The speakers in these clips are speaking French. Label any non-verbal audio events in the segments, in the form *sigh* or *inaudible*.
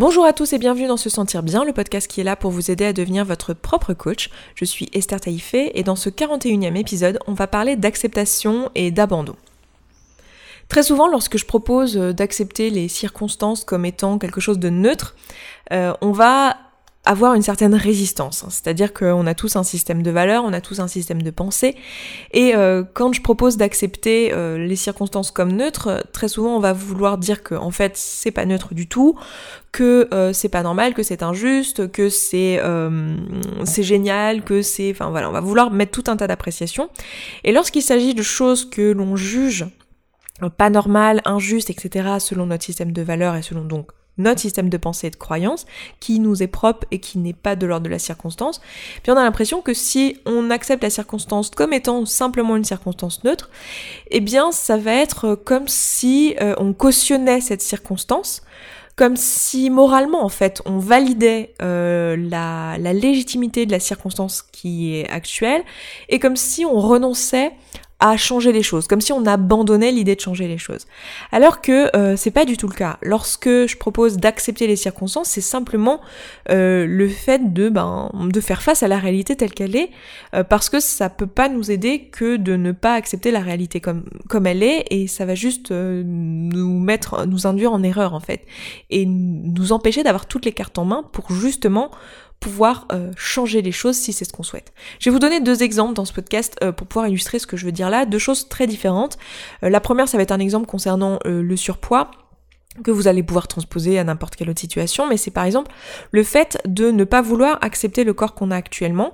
Bonjour à tous et bienvenue dans Se Sentir Bien, le podcast qui est là pour vous aider à devenir votre propre coach. Je suis Esther Taïfé et dans ce 41e épisode, on va parler d'acceptation et d'abandon. Très souvent, lorsque je propose d'accepter les circonstances comme étant quelque chose de neutre, euh, on va avoir une certaine résistance. Hein. C'est-à-dire qu'on a tous un système de valeurs, on a tous un système de pensée. Et euh, quand je propose d'accepter euh, les circonstances comme neutres, très souvent on va vouloir dire que en fait c'est pas neutre du tout, que euh, c'est pas normal, que c'est injuste, que c'est c'est génial, que c'est, enfin voilà, on va vouloir mettre tout un tas d'appréciations. Et lorsqu'il s'agit de choses que l'on juge pas normales, injustes, etc., selon notre système de valeurs et selon donc notre système de pensée et de croyance, qui nous est propre et qui n'est pas de l'ordre de la circonstance, puis on a l'impression que si on accepte la circonstance comme étant simplement une circonstance neutre, eh bien ça va être comme si euh, on cautionnait cette circonstance, comme si moralement en fait on validait euh, la légitimité de la circonstance qui est actuelle, et comme si on renonçait à changer les choses, comme si on abandonnait l'idée de changer les choses. Alors que euh, c'est pas du tout le cas. Lorsque je propose d'accepter les circonstances, c'est simplement euh, le fait de ben de faire face à la réalité telle qu'elle est, euh, parce que ça peut pas nous aider que de ne pas accepter la réalité comme comme elle est, et ça va juste nous mettre, nous induire en erreur en fait, et nous empêcher d'avoir toutes les cartes en main pour justement pouvoir euh, changer les choses si c'est ce qu'on souhaite. Je vais vous donner deux exemples dans ce podcast euh, pour pouvoir illustrer ce que je veux dire là, deux choses très différentes. Euh, la première, ça va être un exemple concernant le surpoids que vous allez pouvoir transposer à n'importe quelle autre situation, mais c'est par exemple le fait de ne pas vouloir accepter le corps qu'on a actuellement,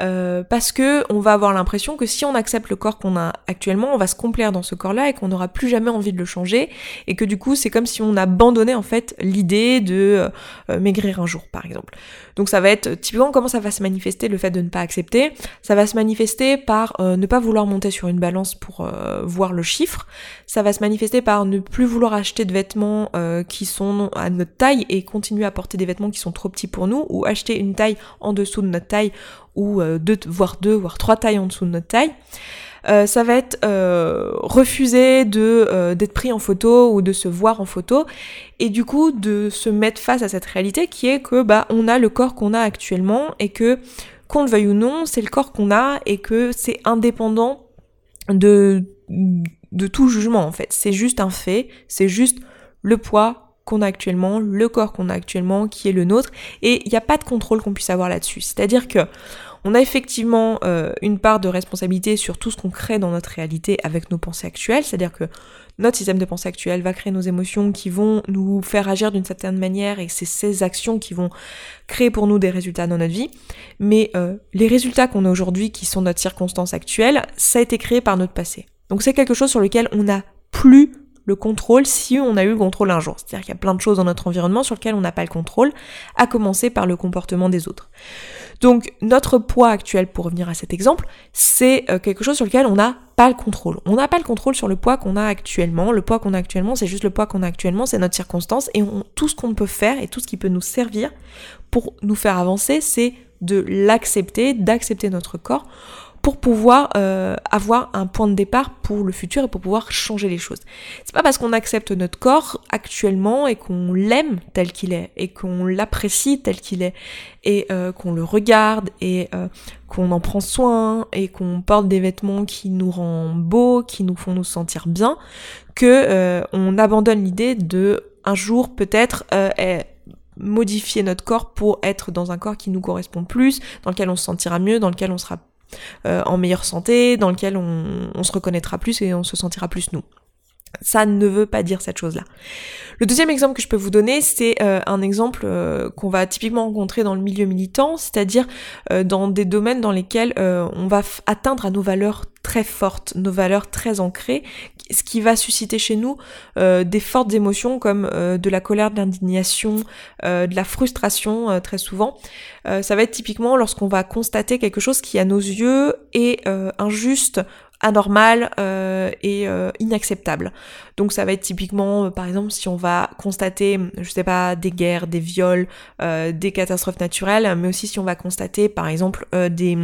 euh, parce que on va avoir l'impression que si on accepte le corps qu'on a actuellement, on va se complaire dans ce corps-là et qu'on n'aura plus jamais envie de le changer, et que du coup c'est comme si on abandonnait en fait l'idée de euh, maigrir un jour, par exemple. Donc ça va être typiquement comment ça va se manifester le fait de ne pas accepter? Ça va se manifester par euh, ne pas vouloir monter sur une balance pour voir le chiffre. Ça va se manifester par ne plus vouloir acheter de vêtements euh, qui sont à notre taille et continuer à porter des vêtements qui sont trop petits pour nous ou acheter une taille en dessous de notre taille ou euh, deux, voire deux, voire trois tailles en dessous de notre taille. Euh, ça va être refuser de d'être pris en photo ou de se voir en photo et du coup de se mettre face à cette réalité qui est que bah on a le corps qu'on a actuellement et que qu'on le veuille ou non c'est le corps qu'on a et que c'est indépendant de de tout jugement en fait c'est juste un fait c'est juste le poids qu'on a actuellement, le corps qu'on a actuellement, qui est le nôtre, et il n'y a pas de contrôle qu'on puisse avoir là-dessus. C'est-à-dire que on a effectivement euh, une part de responsabilité sur tout ce qu'on crée dans notre réalité avec nos pensées actuelles, c'est-à-dire que notre système de pensée actuel va créer nos émotions qui vont nous faire agir d'une certaine manière et c'est ces actions qui vont créer pour nous des résultats dans notre vie. Mais euh, les résultats qu'on a aujourd'hui, qui sont notre circonstance actuelle, ça a été créé par notre passé. Donc c'est quelque chose sur lequel on n'a plus le contrôle si on a eu le contrôle un jour. C'est-à-dire qu'il y a plein de choses dans notre environnement sur lesquelles on n'a pas le contrôle, à commencer par le comportement des autres. Donc notre poids actuel, pour revenir à cet exemple, c'est euh, quelque chose sur lequel on n'a pas le contrôle. On n'a pas le contrôle sur le poids qu'on a actuellement. Le poids qu'on a actuellement, c'est juste le poids qu'on a actuellement, c'est notre circonstance. Et tout ce qu'on peut faire et tout ce qui peut nous servir pour nous faire avancer, c'est de l'accepter, d'accepter notre corps pour pouvoir euh, avoir un point de départ pour le futur et pour pouvoir changer les choses. C'est pas parce qu'on accepte notre corps actuellement et qu'on l'aime tel qu'il est et qu'on l'apprécie tel qu'il est et euh, qu'on le regarde et euh, qu'on en prend soin et qu'on porte des vêtements qui nous rendent beaux, qui nous font nous sentir bien, que on abandonne l'idée de un jour peut-être modifier notre corps pour être dans un corps qui nous correspond plus, dans lequel on se sentira mieux, dans lequel on sera en meilleure santé, dans lequel on, se reconnaîtra plus et on se sentira plus nous. Ça ne veut pas dire cette chose-là. Le deuxième exemple que je peux vous donner, c'est euh, un exemple euh, qu'on va typiquement rencontrer dans le milieu militant, c'est-à-dire dans des domaines dans lesquels on va atteindre à nos valeurs très fortes, nos valeurs très ancrées, ce qui va susciter chez nous des fortes émotions comme de la colère, de l'indignation, de la frustration très souvent. Euh, ça va être typiquement lorsqu'on va constater quelque chose qui à nos yeux est euh, injuste, anormal euh, et inacceptable. Donc ça va être typiquement, par exemple, si on va constater, je sais pas, des guerres, des viols, des catastrophes naturelles, mais aussi si on va constater, par exemple, des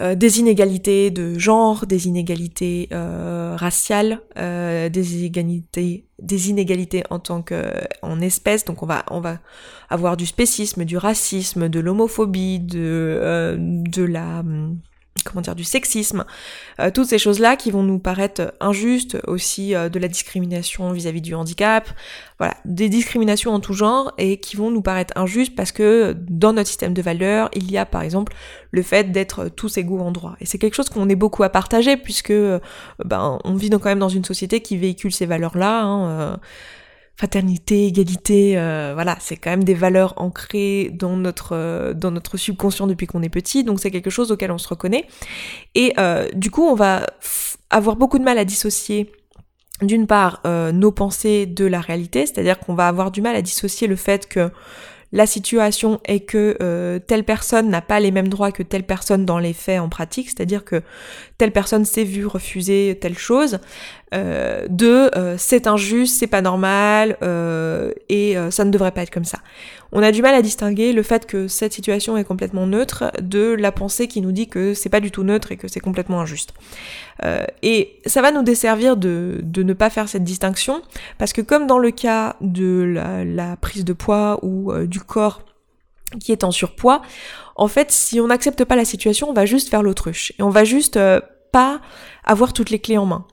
euh, inégalités de genre, des inégalités euh, raciales, euh, des inégalités des inégalités en tant que en espèce donc on va on va avoir du spécisme du racisme de l'homophobie de la comment dire du sexisme, euh, toutes ces choses-là qui vont nous paraître injustes, aussi euh, de la discrimination vis-à-vis du handicap, voilà, des discriminations en tout genre et qui vont nous paraître injustes parce que dans notre système de valeurs, il y a par exemple le fait d'être tous égaux en droit. Et c'est quelque chose qu'on est beaucoup à partager puisque euh, ben on vit quand même dans une société qui véhicule ces valeurs-là. Hein, fraternité, égalité, euh, voilà, c'est quand même des valeurs ancrées dans notre euh, dans notre subconscient depuis qu'on est petit, donc c'est quelque chose auquel on se reconnaît. Et euh, du coup, on va avoir beaucoup de mal à dissocier d'une part nos pensées de la réalité, c'est-à-dire qu'on va avoir du mal à dissocier le fait que la situation est que telle personne n'a pas les mêmes droits que telle personne dans les faits en pratique, c'est-à-dire que telle personne s'est vue refuser telle chose, euh, de euh, c'est injuste, c'est pas normal et ça ne devrait pas être comme ça. On a du mal à distinguer le fait que cette situation est complètement neutre de la pensée qui nous dit que c'est pas du tout neutre et que c'est complètement injuste. Euh, et ça va nous desservir de, ne pas faire cette distinction, parce que comme dans le cas de la, prise de poids ou euh, du corps qui est en surpoids, en fait, si on n'accepte pas la situation, on va juste faire l'autruche. Et on va juste euh, pas avoir toutes les clés en main.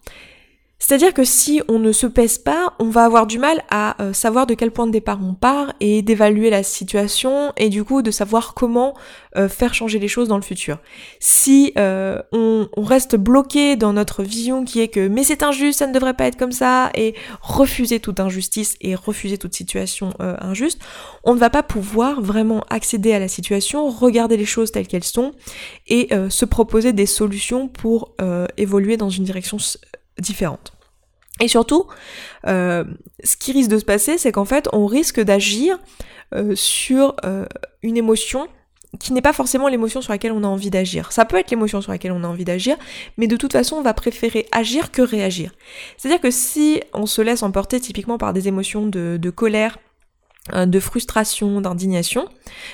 C'est-à-dire que si on ne se pèse pas, on va avoir du mal à euh, savoir de quel point de départ on part et d'évaluer la situation et du coup de savoir comment euh, faire changer les choses dans le futur. Si euh, on, on, reste bloqué dans notre vision qui est que mais c'est injuste, ça ne devrait pas être comme ça et refuser toute injustice et refuser toute situation injuste, on ne va pas pouvoir vraiment accéder à la situation, regarder les choses telles qu'elles sont et se proposer des solutions pour évoluer dans une direction différentes. Et surtout, euh, ce qui risque de se passer, c'est qu'en fait, on risque d'agir euh, sur euh, une émotion qui n'est pas forcément l'émotion sur laquelle on a envie d'agir. Ça peut être l'émotion sur laquelle on a envie d'agir, mais de toute façon, on va préférer agir que réagir. C'est-à-dire que si on se laisse emporter typiquement par des émotions de, colère, de frustration, d'indignation,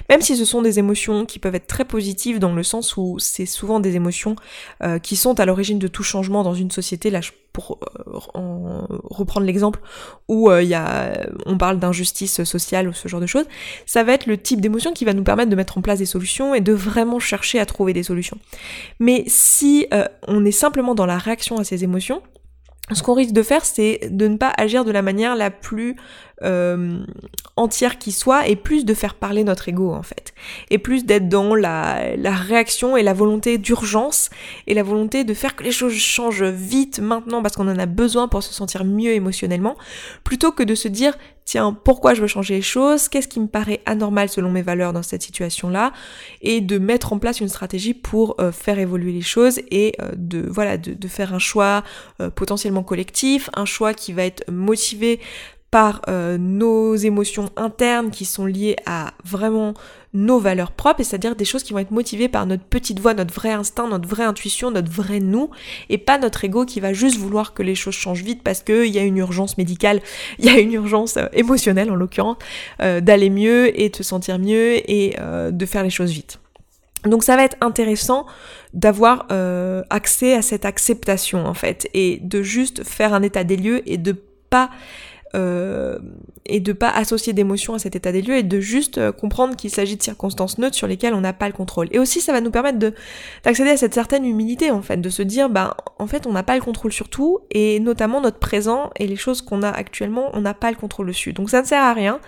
même si ce sont des émotions qui peuvent être très positives dans le sens où c'est souvent des émotions euh, qui sont à l'origine de tout changement dans une société. Là, pour euh, reprendre l'exemple où il y a, on parle d'injustice sociale ou ce genre de choses, ça va être le type d'émotion qui va nous permettre de mettre en place des solutions et de vraiment chercher à trouver des solutions. Mais si on est simplement dans la réaction à ces émotions, ce qu'on risque de faire, c'est de ne pas agir de la manière la plus euh, entière qui soit, et plus de faire parler notre ego en fait. Et plus d'être dans la, la, réaction et la volonté d'urgence, et la volonté de faire que les choses changent vite maintenant parce qu'on en a besoin pour se sentir mieux émotionnellement, plutôt que de se dire tiens, pourquoi je veux changer les choses, qu'est-ce qui me paraît anormal selon mes valeurs dans cette situation-là, et de mettre en place une stratégie pour euh, faire évoluer les choses et euh, de voilà de, faire un choix euh, potentiellement collectif, un choix qui va être motivé par nos émotions internes qui sont liées à vraiment nos valeurs propres, et c'est-à-dire des choses qui vont être motivées par notre petite voix, notre vrai instinct, notre vraie intuition, notre vrai nous, et pas notre ego qui va juste vouloir que les choses changent vite parce qu'il y a une urgence médicale, il *laughs* y a une urgence euh, émotionnelle en l'occurrence, euh, d'aller mieux et te sentir mieux et euh, de faire les choses vite. Donc ça va être intéressant d'avoir accès à cette acceptation en fait et de juste faire un état des lieux et de pas euh, et de pas associer d'émotion à cet état des lieux et de juste euh, comprendre qu'il s'agit de circonstances neutres sur lesquelles on n'a pas le contrôle. Et aussi ça va nous permettre de d'accéder à cette certaine humilité en fait, de se dire bah en fait on n'a pas le contrôle sur tout et notamment notre présent et les choses qu'on a actuellement on n'a pas le contrôle dessus. Donc ça ne sert à rien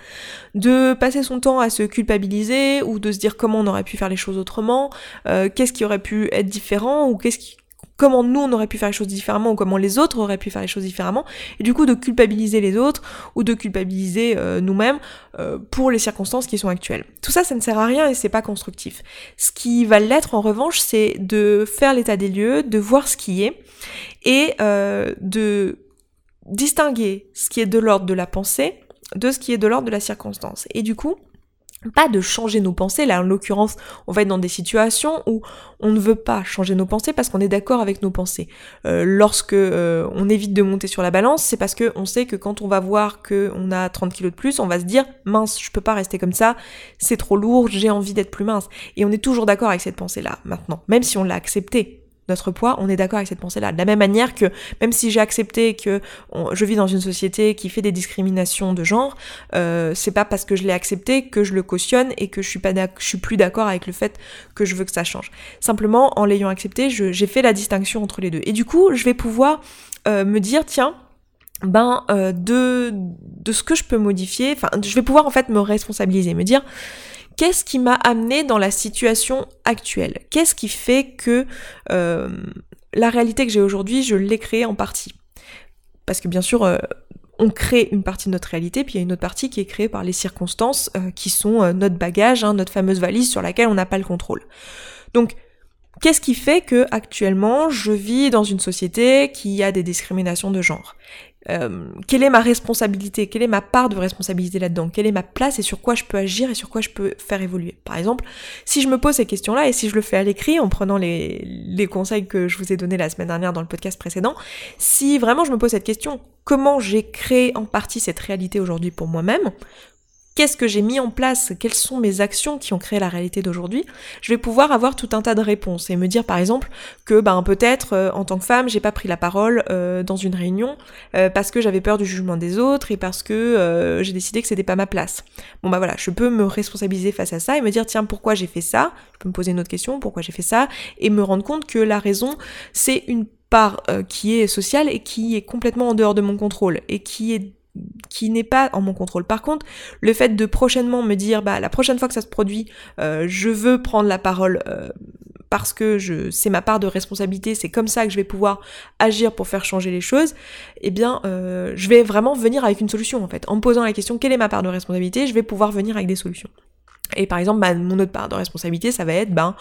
de passer son temps à se culpabiliser ou de se dire comment on aurait pu faire les choses autrement, euh, qu'est-ce qui aurait pu être différent ou qu'est-ce qui comment nous on aurait pu faire les choses différemment ou comment les autres auraient pu faire les choses différemment et du coup de culpabiliser les autres ou de culpabiliser euh, nous-mêmes euh, pour les circonstances qui sont actuelles. Tout ça ça ne sert à rien et c'est pas constructif. Ce qui va l'être en revanche c'est de faire l'état des lieux, de voir ce qui est et euh, de distinguer ce qui est de l'ordre de la pensée de ce qui est de l'ordre de la circonstance. Et du coup, pas de changer nos pensées. Là, en l'occurrence, on va être dans des situations où on ne veut pas changer nos pensées parce qu'on est d'accord avec nos pensées. Euh, lorsque euh, on évite de monter sur la balance, c'est parce que on sait que quand on va voir qu'on a 30 kilos de plus, on va se dire mince, je peux pas rester comme ça, c'est trop lourd, j'ai envie d'être plus mince. Et on est toujours d'accord avec cette pensée-là maintenant, même si on l'a acceptée notre poids, on est d'accord avec cette pensée-là. De la même manière que même si j'ai accepté que je vis dans une société qui fait des discriminations de genre, euh, c'est pas parce que je l'ai accepté que je le cautionne et que je suis pas je suis plus d'accord avec le fait que je veux que ça change. Simplement, en l'ayant accepté, j'ai fait la distinction entre les deux. Et du coup, je vais pouvoir euh, me dire, tiens, ben euh, de de ce que je peux modifier, enfin, je vais pouvoir en fait me responsabiliser, me dire qu'est-ce qui m'a amené dans la situation actuelle? Qu'est-ce qui fait que euh, la réalité que j'ai aujourd'hui, je l'ai créée en partie? Parce que bien sûr, euh, on crée une partie de notre réalité, puis il y a une autre partie qui est créée par les circonstances, euh, qui sont notre bagage, hein, notre fameuse valise sur laquelle on n'a pas le contrôle. Donc, Qu'est-ce qui fait que actuellement je vis dans une société qui a des discriminations de genre? Euh, quelle est ma responsabilité, quelle est ma part de responsabilité là-dedans, quelle est ma place et sur quoi je peux agir et sur quoi je peux faire évoluer? Par exemple, si je me pose ces questions-là et si je le fais à l'écrit en prenant les, les conseils que je vous ai donnés la semaine dernière dans le podcast précédent, si vraiment je me pose cette question, comment j'ai créé en partie cette réalité aujourd'hui pour moi-même, qu'est-ce que j'ai mis en place, quelles sont mes actions qui ont créé la réalité d'aujourd'hui, je vais pouvoir avoir tout un tas de réponses et me dire par exemple que ben peut-être euh, en tant que femme j'ai pas pris la parole euh, dans une réunion euh, parce que j'avais peur du jugement des autres et parce que j'ai décidé que c'était pas ma place. Bon bah voilà, je peux me responsabiliser face à ça et me dire tiens pourquoi j'ai fait ça, je peux me poser une autre question pourquoi j'ai fait ça? Et me rendre compte que la raison c'est une part qui est sociale et qui est complètement en dehors de mon contrôle et qui est qui n'est pas en mon contrôle. Par contre, le fait de prochainement me dire, bah la prochaine fois que ça se produit, euh, je veux prendre la parole euh, parce que je c'est ma part de responsabilité, c'est comme ça que je vais pouvoir agir pour faire changer les choses. Eh bien, euh, je vais vraiment venir avec une solution en fait. En me posant la question, quelle est ma part de responsabilité, je vais pouvoir venir avec des solutions. Et par exemple, bah, mon autre part de responsabilité, ça va être, ben,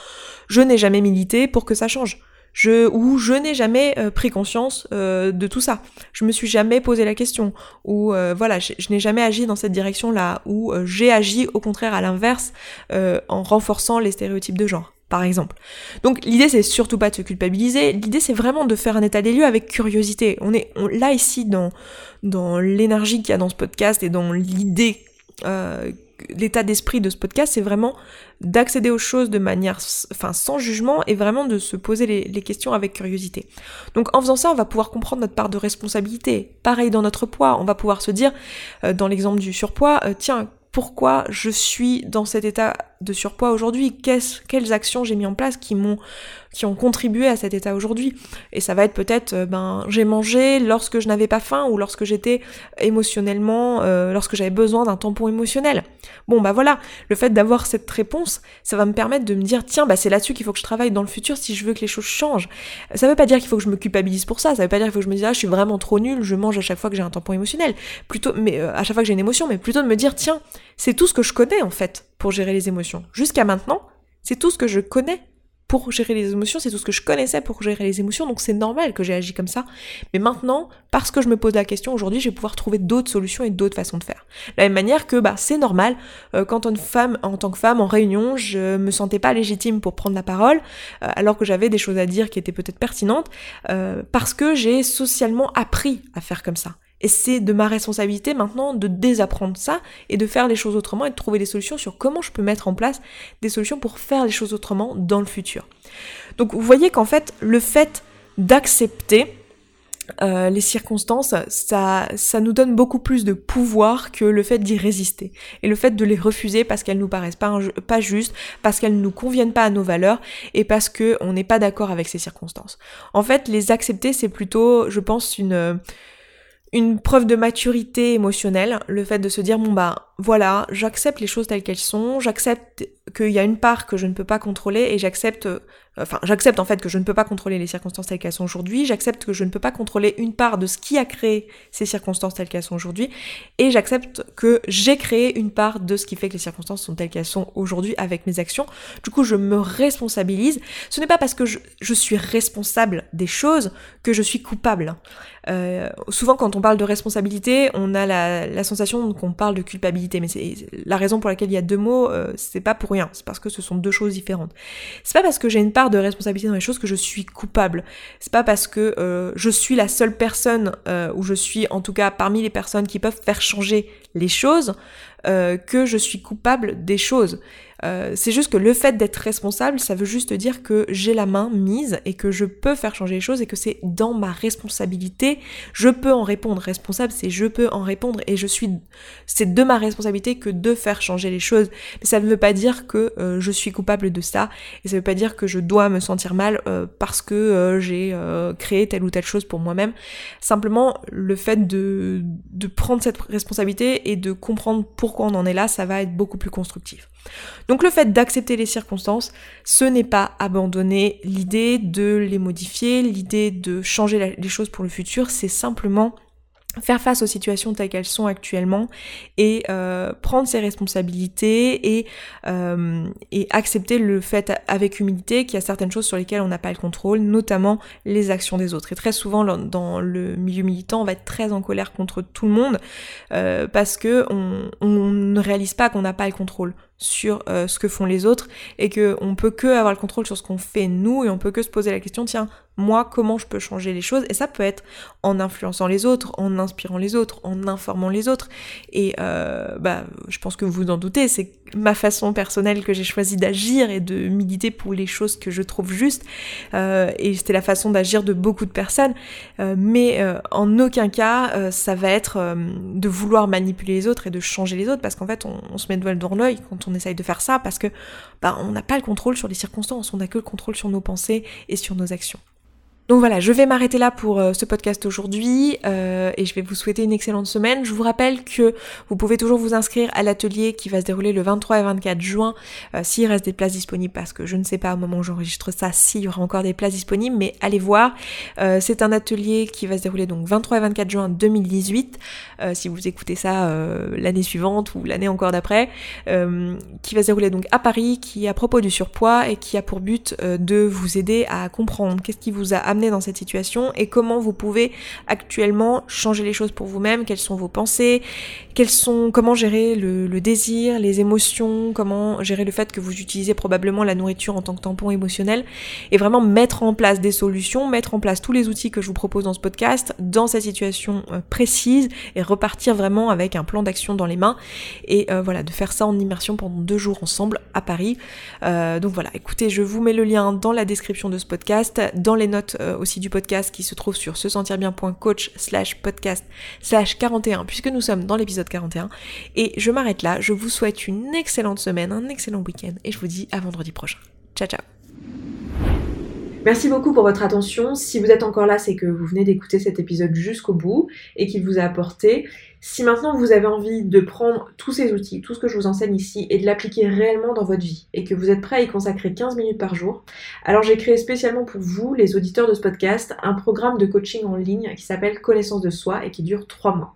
je n'ai jamais milité pour que ça change je, ou je n'ai jamais euh, pris conscience euh, de tout ça. Je me suis jamais posé la question, ou euh, voilà, je, n'ai jamais agi dans cette direction-là, ou j'ai agi au contraire à l'inverse en renforçant les stéréotypes de genre. Par exemple. Donc l'idée c'est surtout pas de se culpabiliser, l'idée c'est vraiment de faire un état des lieux avec curiosité. On est là ici dans, dans l'énergie qu'il y a dans ce podcast et dans l'idée l'état d'esprit de ce podcast, c'est vraiment d'accéder aux choses de manière, enfin, sans jugement et vraiment de se poser les, questions avec curiosité. Donc, en faisant ça, on va pouvoir comprendre notre part de responsabilité. Pareil dans notre poids, on va pouvoir se dire, euh, dans l'exemple du surpoids, euh, tiens, pourquoi je suis dans cet état de surpoids aujourd'hui, quelles actions j'ai mis en place qui m'ont qui ont contribué à cet état aujourd'hui. Et ça va être peut-être, euh, ben, j'ai mangé lorsque je n'avais pas faim ou lorsque j'étais émotionnellement, euh, lorsque j'avais besoin d'un tampon émotionnel. Bon, bah voilà, le fait d'avoir cette réponse, ça va me permettre de me dire, tiens, bah c'est là-dessus qu'il faut que je travaille dans le futur si je veux que les choses changent. Ça veut pas dire qu'il faut que je me culpabilise pour ça, ça veut pas dire qu'il faut que je me dise, ah, je suis vraiment trop nulle, je mange à chaque fois que j'ai un tampon émotionnel. Plutôt, mais euh, à chaque fois que j'ai une émotion, mais plutôt de me dire, tiens, c'est tout ce que je connais en fait pour gérer les émotions. Jusqu'à maintenant, c'est tout ce que je connais pour gérer les émotions, c'est tout ce que je connaissais pour gérer les émotions, donc c'est normal que j'ai agi comme ça. Mais maintenant, parce que je me pose la question aujourd'hui, je vais pouvoir trouver d'autres solutions et d'autres façons de faire. De la même manière que bah c'est normal euh, quand une femme, en tant que femme en réunion, je me sentais pas légitime pour prendre la parole, euh, alors que j'avais des choses à dire qui étaient peut-être pertinentes, euh, parce que j'ai socialement appris à faire comme ça. Et c'est de ma responsabilité maintenant de désapprendre ça et de faire les choses autrement et de trouver des solutions sur comment je peux mettre en place des solutions pour faire les choses autrement dans le futur. Donc vous voyez qu'en fait, le fait d'accepter euh, les circonstances, ça, nous donne beaucoup plus de pouvoir que le fait d'y résister. Et le fait de les refuser parce qu'elles nous paraissent pas justes, parce qu'elles ne nous conviennent pas à nos valeurs, et parce qu'on n'est pas d'accord avec ces circonstances. En fait, les accepter, c'est plutôt, je pense, une une preuve de maturité émotionnelle, le fait de se dire bon bah voilà, j'accepte les choses telles qu'elles sont, j'accepte qu'il y a une part que je ne peux pas contrôler et j'accepte enfin j'accepte en fait que je ne peux pas contrôler les circonstances telles qu'elles sont aujourd'hui, j'accepte que je ne peux pas contrôler une part de ce qui a créé ces circonstances telles qu'elles sont aujourd'hui, et j'accepte que j'ai créé une part de ce qui fait que les circonstances sont telles qu'elles sont aujourd'hui avec mes actions. Du coup, je me responsabilise. Ce n'est pas parce que je, suis responsable des choses que je suis coupable. Euh, souvent, quand on parle de responsabilité, on a la, la sensation qu'on parle de culpabilité, mais c'est la raison pour laquelle il y a deux mots, euh, c'est pas pour rien, c'est parce que ce sont deux choses différentes. C'est pas parce que j'ai une part de responsabilité dans les choses que je suis coupable. C'est pas parce que euh, je suis la seule personne, euh, ou je suis en tout cas parmi les personnes qui peuvent faire changer les choses, euh, que je suis coupable des choses. Euh, c'est juste que le fait d'être responsable, ça veut juste dire que j'ai la main mise et que je peux faire changer les choses et que c'est dans ma responsabilité. Je peux en répondre. Responsable, c'est je peux en répondre et je suis. C'est de ma responsabilité que de faire changer les choses. Mais ça ne veut pas dire que euh, je suis coupable de ça et ça ne veut pas dire que je dois me sentir mal parce que j'ai créé telle ou telle chose pour moi-même. Simplement, le fait de, de prendre cette responsabilité et de comprendre pourquoi on en est là, ça va être beaucoup plus constructif. Donc le fait d'accepter les circonstances, ce n'est pas abandonner l'idée de les modifier, l'idée de changer les choses pour le futur, c'est simplement faire face aux situations telles qu'elles sont actuellement et euh, prendre ses responsabilités et, euh, et accepter le fait avec humilité qu'il y a certaines choses sur lesquelles on n'a pas le contrôle, notamment les actions des autres. Et très souvent dans le milieu militant, on va être très en colère contre tout le monde euh, parce que on, on ne réalise pas qu'on n'a pas le contrôle sur euh, ce que font les autres et que on peut que avoir le contrôle sur ce qu'on fait nous et on peut que se poser la question tiens moi comment je peux changer les choses? Et ça peut être en influençant les autres en inspirant les autres en informant les autres. Et euh, bah je pense que vous vous en doutez c'est ma façon personnelle que j'ai choisi d'agir et de militer pour les choses que je trouve justes euh, et c'était la façon d'agir de beaucoup de personnes euh, mais euh, en aucun cas ça va être de vouloir manipuler les autres et de changer les autres parce qu'en fait on, se met de dans l'œil quand on essaye de faire ça parce que bah, on n'a pas le contrôle sur les circonstances, on n'a que le contrôle sur nos pensées et sur nos actions. Donc voilà, je vais m'arrêter là pour euh, ce podcast aujourd'hui euh, et je vais vous souhaiter une excellente semaine. Je vous rappelle que vous pouvez toujours vous inscrire à l'atelier qui va se dérouler le 23 et 24 juin euh, s'il reste des places disponibles parce que je ne sais pas au moment où j'enregistre ça s'il y aura encore des places disponibles mais allez voir. c'est un atelier qui va se dérouler donc 23 et 24 juin 2018 si vous écoutez ça l'année suivante ou l'année encore d'après qui va se dérouler donc à Paris qui est à propos du surpoids et qui a pour but de vous aider à comprendre qu'est-ce qui vous a dans cette situation et comment vous pouvez actuellement changer les choses pour vous-même, quelles sont vos pensées, sont, comment gérer le, désir, les émotions, comment gérer le fait que vous utilisez probablement la nourriture en tant que tampon émotionnel et vraiment mettre en place des solutions, mettre en place tous les outils que je vous propose dans ce podcast dans cette situation euh, précise et repartir vraiment avec un plan d'action dans les mains et euh, voilà de faire ça en immersion pendant deux jours ensemble à Paris. Euh, donc voilà, écoutez, je vous mets le lien dans la description de ce podcast, dans les notes euh, aussi du podcast qui se trouve sur se sentir bien.coach slash podcast slash 41 puisque nous sommes dans l'épisode 41 et je m'arrête là, je vous souhaite une excellente semaine, un excellent week-end et je vous dis à vendredi prochain. Ciao ciao Merci beaucoup pour votre attention. Si vous êtes encore là, c'est que vous venez d'écouter cet épisode jusqu'au bout et qu'il vous a apporté. Si maintenant vous avez envie de prendre tous ces outils, tout ce que je vous enseigne ici, et de l'appliquer réellement dans votre vie, et que vous êtes prêt à y consacrer 15 minutes par jour, alors j'ai créé spécialement pour vous, les auditeurs de ce podcast, un programme de coaching en ligne qui s'appelle Connaissance de soi et qui dure 3 mois.